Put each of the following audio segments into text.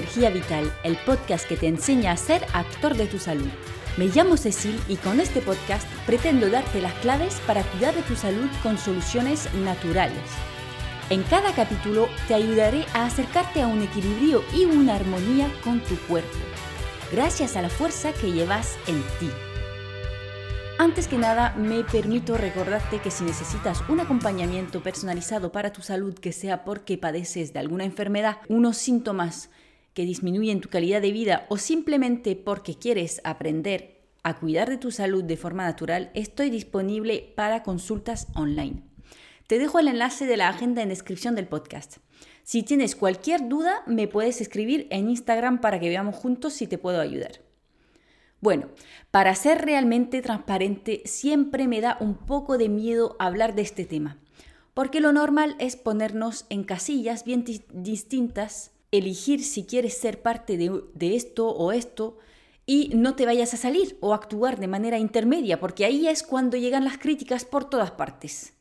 energía vital, el podcast que te enseña a ser actor de tu salud. Me llamo Cecil y con este podcast pretendo darte las claves para cuidar de tu salud con soluciones naturales. En cada capítulo te ayudaré a acercarte a un equilibrio y una armonía con tu cuerpo, gracias a la fuerza que llevas en ti. Antes que nada, me permito recordarte que si necesitas un acompañamiento personalizado para tu salud, que sea porque padeces de alguna enfermedad, unos síntomas que disminuyen tu calidad de vida o simplemente porque quieres aprender a cuidar de tu salud de forma natural, estoy disponible para consultas online. Te dejo el enlace de la agenda en descripción del podcast. Si tienes cualquier duda, me puedes escribir en Instagram para que veamos juntos si te puedo ayudar. Bueno, para ser realmente transparente, siempre me da un poco de miedo hablar de este tema, porque lo normal es ponernos en casillas bien distintas, elegir si quieres ser parte de, de esto o esto, y no te vayas a salir o actuar de manera intermedia, porque ahí es cuando llegan las críticas por todas partes.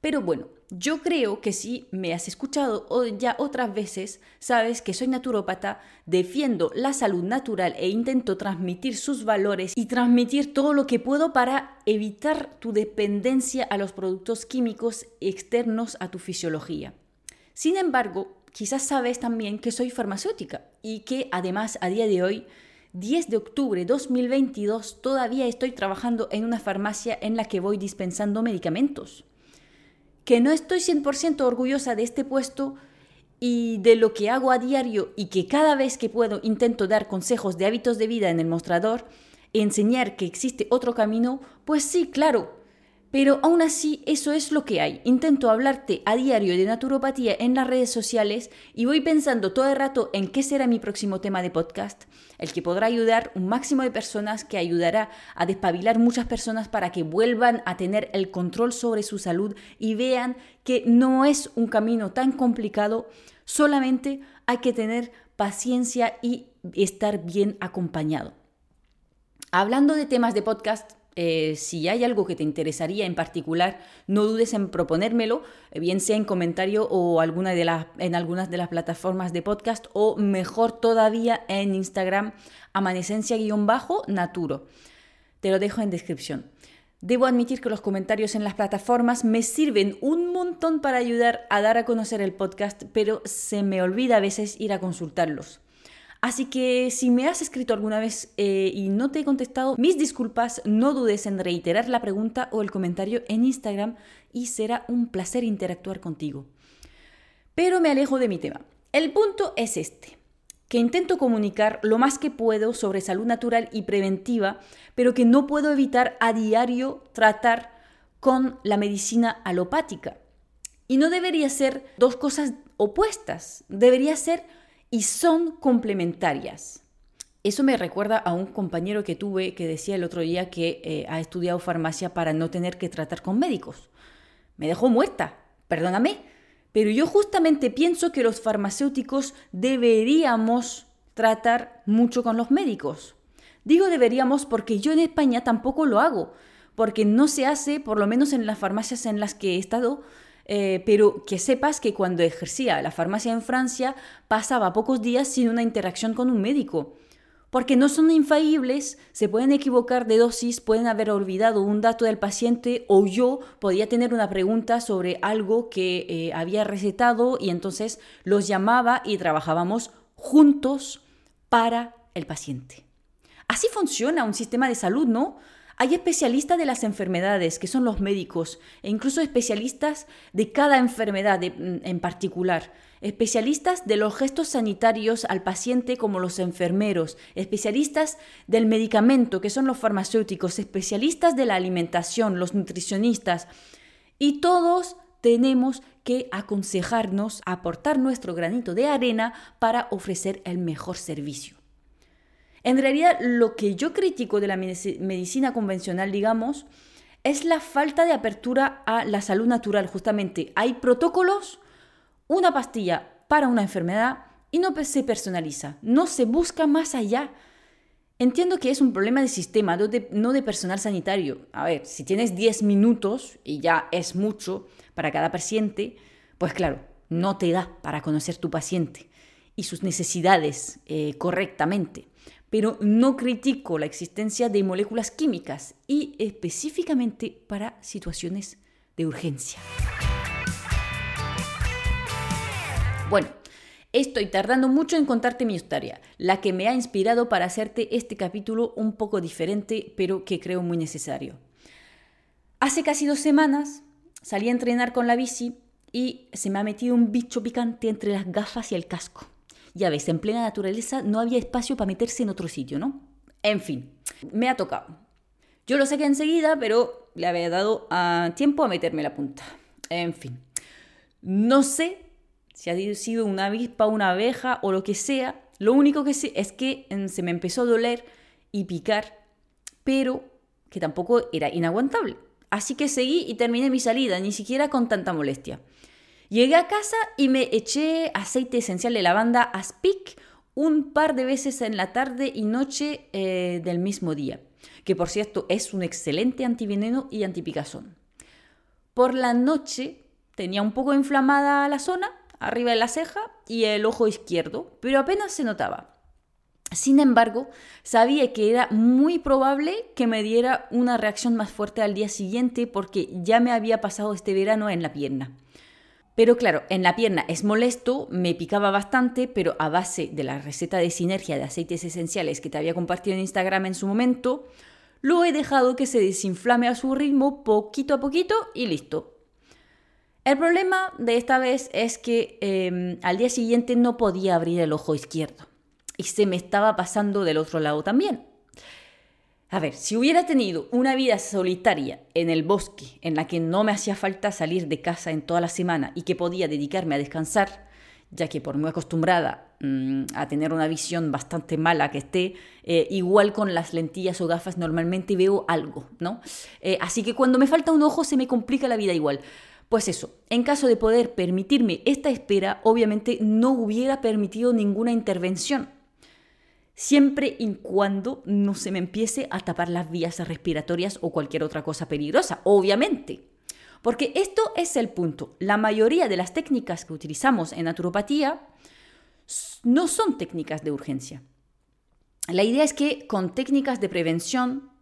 Pero bueno, yo creo que si me has escuchado ya otras veces, sabes que soy naturópata, defiendo la salud natural e intento transmitir sus valores y transmitir todo lo que puedo para evitar tu dependencia a los productos químicos externos a tu fisiología. Sin embargo, quizás sabes también que soy farmacéutica y que además a día de hoy 10 de octubre de 2022 todavía estoy trabajando en una farmacia en la que voy dispensando medicamentos. Que no estoy 100% orgullosa de este puesto y de lo que hago a diario y que cada vez que puedo intento dar consejos de hábitos de vida en el mostrador, enseñar que existe otro camino, pues sí, claro, pero aún así, eso es lo que hay. Intento hablarte a diario de naturopatía en las redes sociales y voy pensando todo el rato en qué será mi próximo tema de podcast, el que podrá ayudar un máximo de personas, que ayudará a despabilar muchas personas para que vuelvan a tener el control sobre su salud y vean que no es un camino tan complicado, solamente hay que tener paciencia y estar bien acompañado. Hablando de temas de podcast, eh, si hay algo que te interesaría en particular, no dudes en proponérmelo, eh, bien sea en comentario o en algunas de las plataformas de podcast o mejor todavía en Instagram, amanecencia-naturo. Te lo dejo en descripción. Debo admitir que los comentarios en las plataformas me sirven un montón para ayudar a dar a conocer el podcast, pero se me olvida a veces ir a consultarlos. Así que si me has escrito alguna vez eh, y no te he contestado, mis disculpas, no dudes en reiterar la pregunta o el comentario en Instagram y será un placer interactuar contigo. Pero me alejo de mi tema. El punto es este, que intento comunicar lo más que puedo sobre salud natural y preventiva, pero que no puedo evitar a diario tratar con la medicina alopática. Y no debería ser dos cosas opuestas, debería ser y son complementarias. Eso me recuerda a un compañero que tuve que decía el otro día que eh, ha estudiado farmacia para no tener que tratar con médicos. Me dejó muerta, perdóname, pero yo justamente pienso que los farmacéuticos deberíamos tratar mucho con los médicos. Digo deberíamos porque yo en España tampoco lo hago, porque no se hace, por lo menos en las farmacias en las que he estado, eh, pero que sepas que cuando ejercía la farmacia en Francia pasaba pocos días sin una interacción con un médico. Porque no son infalibles, se pueden equivocar de dosis, pueden haber olvidado un dato del paciente o yo podía tener una pregunta sobre algo que eh, había recetado y entonces los llamaba y trabajábamos juntos para el paciente. Así funciona un sistema de salud, ¿no? Hay especialistas de las enfermedades, que son los médicos, e incluso especialistas de cada enfermedad mm, en particular. Especialistas de los gestos sanitarios al paciente como los enfermeros, especialistas del medicamento, que son los farmacéuticos, especialistas de la alimentación, los nutricionistas. Y todos tenemos que aconsejarnos, aportar nuestro granito de arena para ofrecer el mejor servicio. En realidad, lo que yo critico de la medicina convencional, digamos, es la falta de apertura a la salud natural, justamente. Hay protocolos, una pastilla para una enfermedad y no se personaliza, no se busca más allá. Entiendo que es un problema de sistema, no de, personal sanitario. A ver, si tienes 10 minutos y ya es mucho para cada paciente, pues claro, no te da para conocer tu paciente. y sus necesidades eh, correctamente, pero no critico la existencia de moléculas químicas y específicamente para situaciones de urgencia. Bueno, estoy tardando mucho en contarte mi historia, la que me ha inspirado para hacerte este capítulo un poco diferente, pero que creo muy necesario. Hace casi dos semanas salí a entrenar con la bici y se me ha metido un bicho picante entre las gafas y el casco. Ya ves, en plena naturaleza no había espacio para meterse en otro sitio, ¿no? En fin, me ha tocado. Yo lo saqué enseguida, pero le había dado ah, tiempo a meterme la punta. En fin, no sé si ha sido una avispa, una abeja o lo que sea. Lo único que sé es que mm, se me empezó a doler y picar, pero que tampoco era inaguantable. Así que seguí y terminé mi salida, ni siquiera con tanta molestia. Llegué a casa y me eché aceite esencial de lavanda Aspic un par de veces en la tarde y noche eh, del mismo día, que por cierto es un excelente antiveneno y antipicazón. Por la noche tenía un poco inflamada la zona, arriba de la ceja y el ojo izquierdo, pero apenas se notaba. Sin embargo, sabía que era muy probable que me diera una reacción más fuerte al día siguiente porque ya me había pasado este verano en la pierna. Pero claro, en la pierna es molesto, me picaba bastante, pero a base de la receta de sinergia de aceites esenciales que te había compartido en Instagram en su momento, lo he dejado que se desinflame a su ritmo poquito a poquito y listo. El problema de esta vez es que em, al día siguiente no podía abrir el ojo izquierdo y se me estaba pasando del otro lado también. A ver, si hubiera tenido una vida solitaria en el bosque, en la que no me hacía falta salir de casa en toda la semana y que podía dedicarme a descansar, ya que por muy acostumbrada mm, a tener una visión bastante mala que esté, eh, igual con las lentillas o gafas normalmente veo algo, ¿no? Eh, así que cuando me falta un ojo se me complica la vida igual. Pues eso, en caso de poder permitirme esta espera, obviamente no hubiera permitido ninguna intervención siempre y cuando no se me empiece a tapar las vías respiratorias o cualquier otra cosa peligrosa, obviamente. Porque esto es el punto. La mayoría de las técnicas que utilizamos en naturopatía no son técnicas de urgencia. La idea es que con técnicas de prevención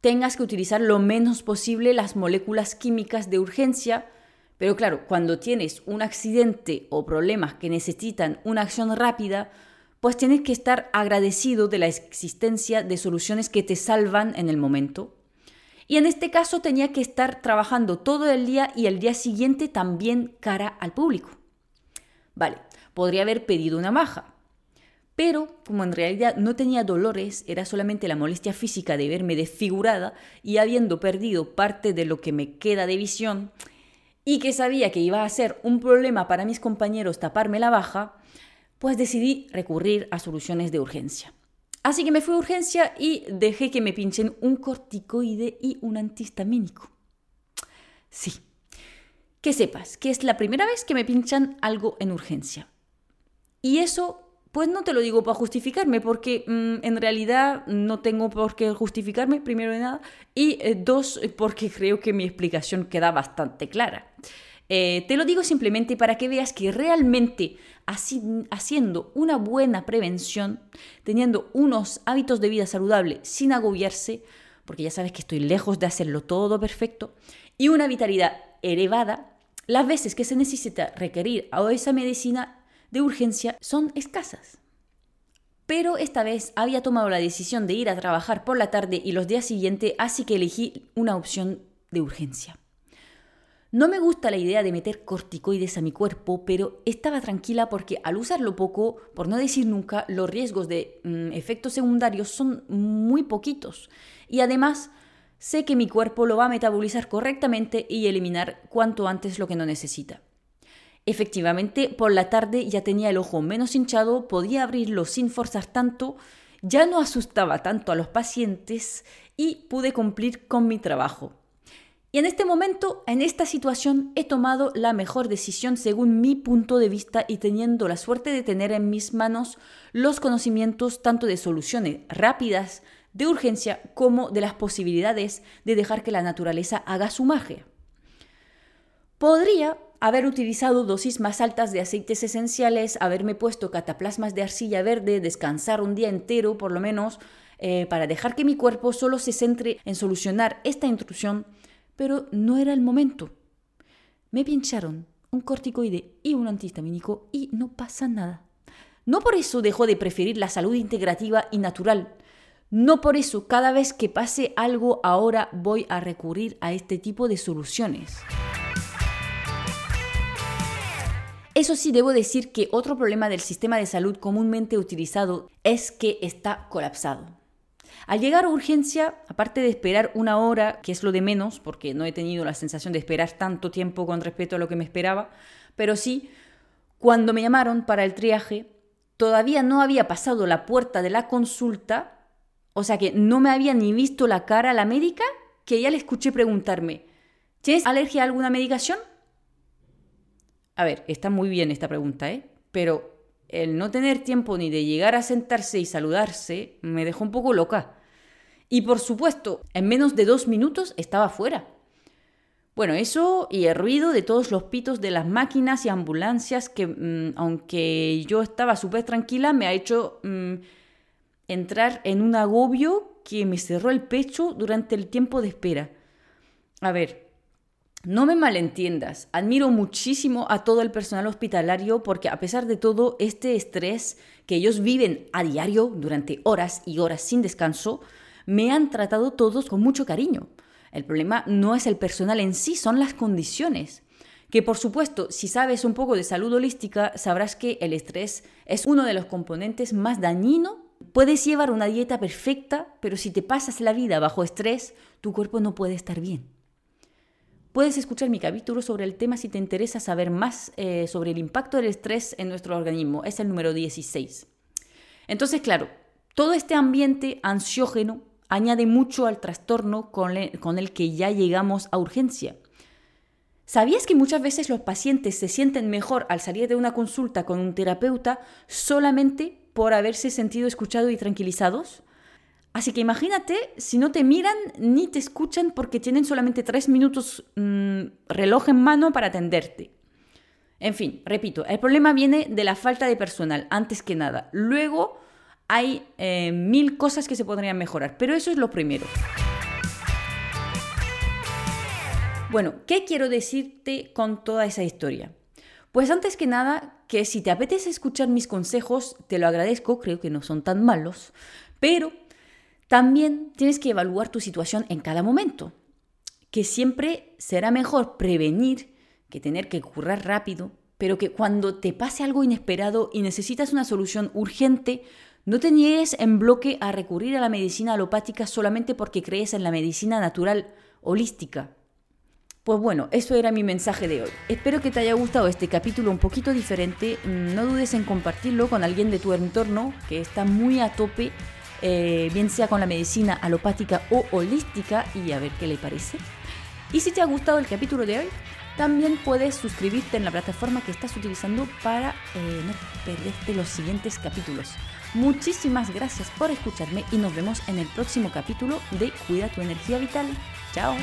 tengas que utilizar lo menos posible las moléculas químicas de urgencia, pero claro, cuando tienes un accidente o problemas que necesitan una acción rápida, pues tienes que estar agradecido de la existencia de soluciones que te salvan en el momento. Y en este caso tenía que estar trabajando todo el día y el día siguiente también cara al público. Vale, podría haber pedido una maja, pero como en realidad no tenía dolores, era solamente la molestia física de verme desfigurada y habiendo perdido parte de lo que me queda de visión, y que sabía que iba a ser un problema para mis compañeros taparme la baja, pues decidí recurrir a soluciones de urgencia. Así que me fui a urgencia y dejé que me pinchen un corticoide y un antihistamínico. Sí, que sepas que es la primera vez que me pinchan algo en urgencia. Y eso, pues no te lo digo para justificarme, porque mm, en realidad no tengo por qué justificarme, primero de nada, y eh, dos, porque creo que mi explicación queda bastante clara. Eh, te lo digo simplemente para que veas que realmente haciendo una buena prevención, teniendo unos hábitos de vida saludable sin agobiarse, porque ya sabes que estoy lejos de hacerlo todo perfecto, y una vitalidad elevada, las veces que se necesita requerir a esa medicina de urgencia son escasas. Pero esta vez había tomado la decisión de ir a trabajar por la tarde y los días siguientes, así que elegí una opción de urgencia. No me gusta la idea de meter corticoides a mi cuerpo, pero estaba tranquila porque al usarlo poco, por no decir nunca, los riesgos de mm, efectos secundarios son muy poquitos. Y además, sé que mi cuerpo lo va a metabolizar correctamente y eliminar cuanto antes lo que no necesita. Efectivamente, por la tarde ya tenía el ojo menos hinchado, podía abrirlo sin forzar tanto, ya no asustaba tanto a los pacientes y pude cumplir con mi trabajo. Y en este momento, en esta situación, he tomado la mejor decisión según mi punto de vista y teniendo la suerte de tener en mis manos los conocimientos tanto de soluciones rápidas, de urgencia, como de las posibilidades de dejar que la naturaleza haga su magia. Podría haber utilizado dosis más altas de aceites esenciales, haberme puesto cataplasmas de arcilla verde, descansar un día entero por lo menos, eh, para dejar que mi cuerpo solo se centre en solucionar esta intrusión, pero no era el momento. Me pincharon un corticoide y un antihistamínico y no pasa nada. No por eso dejo de preferir la salud integrativa y natural. No por eso cada vez que pase algo ahora voy a recurrir a este tipo de soluciones. Eso sí, debo decir que otro problema del sistema de salud comúnmente utilizado es que está colapsado. Al llegar a urgencia, aparte de esperar una hora, que es lo de menos, porque no he tenido la sensación de esperar tanto tiempo con respecto a lo que me esperaba, pero sí, cuando me llamaron para el triaje, todavía no había pasado la puerta de la consulta, o sea que no me había ni visto la cara a la médica, que ya le escuché preguntarme, ¿tienes alergia a alguna medicación? A ver, está muy bien esta pregunta, ¿eh? Pero el no tener tiempo ni de llegar a sentarse y saludarse me dejó un poco loca. Y por supuesto, en menos de dos minutos estaba fuera. Bueno, eso y el ruido de todos los pitos de las máquinas y ambulancias que, mm, aunque yo estaba súper tranquila, me ha hecho mm, entrar en un agobio que me cerró el pecho durante el tiempo de espera. A ver, no me malentiendas, admiro muchísimo a todo el personal hospitalario porque a pesar de todo este estrés que ellos viven a diario durante horas y horas sin descanso, me han tratado todos con mucho cariño. El problema no es el personal en sí, son las condiciones. Que por supuesto, si sabes un poco de salud holística, sabrás que el estrés es uno de los componentes más dañinos. Puedes llevar una dieta perfecta, pero si te pasas la vida bajo estrés, tu cuerpo no puede estar bien. Puedes escuchar mi capítulo sobre el tema si te interesa saber más eh, sobre el impacto del estrés en nuestro organismo. Es el número 16. Entonces, claro, todo este ambiente ansiógeno añade mucho al trastorno con, con el que ya llegamos a urgencia. ¿Sabías que muchas veces los pacientes se sienten mejor al salir de una consulta con un terapeuta solamente por haberse sentido escuchados y tranquilizados? Así que imagínate si no te miran ni te escuchan porque tienen solamente tres minutos mm, reloj en mano para atenderte. En fin, repito, el problema viene de la falta de personal, antes que nada. Luego hay eh, mil cosas que se podrían mejorar, pero eso es lo primero. Bueno, ¿qué quiero decirte con toda esa historia? Pues antes que nada, que si te apetece escuchar mis consejos, te lo agradezco, creo que no son tan malos, pero también tienes que evaluar tu situación en cada momento, que siempre será mejor prevenir que tener que currar rápido, pero que cuando te pase algo inesperado y necesitas una solución urgente, no te niegues en bloque a recurrir a la medicina alopática solamente porque crees en la medicina natural holística. Pues bueno, eso era mi mensaje de hoy. Espero que te haya gustado este capítulo un poquito diferente. No dudes en compartirlo con alguien de tu entorno que está muy a tope eh, bien sea con la medicina alopática o holística, y a ver qué le parece. Y si te ha gustado el capítulo de hoy, también puedes suscribirte en la plataforma que estás utilizando para eh, no perderte los siguientes capítulos. Muchísimas gracias por escucharme y nos vemos en el próximo capítulo de Cuida tu energía vital. Chao.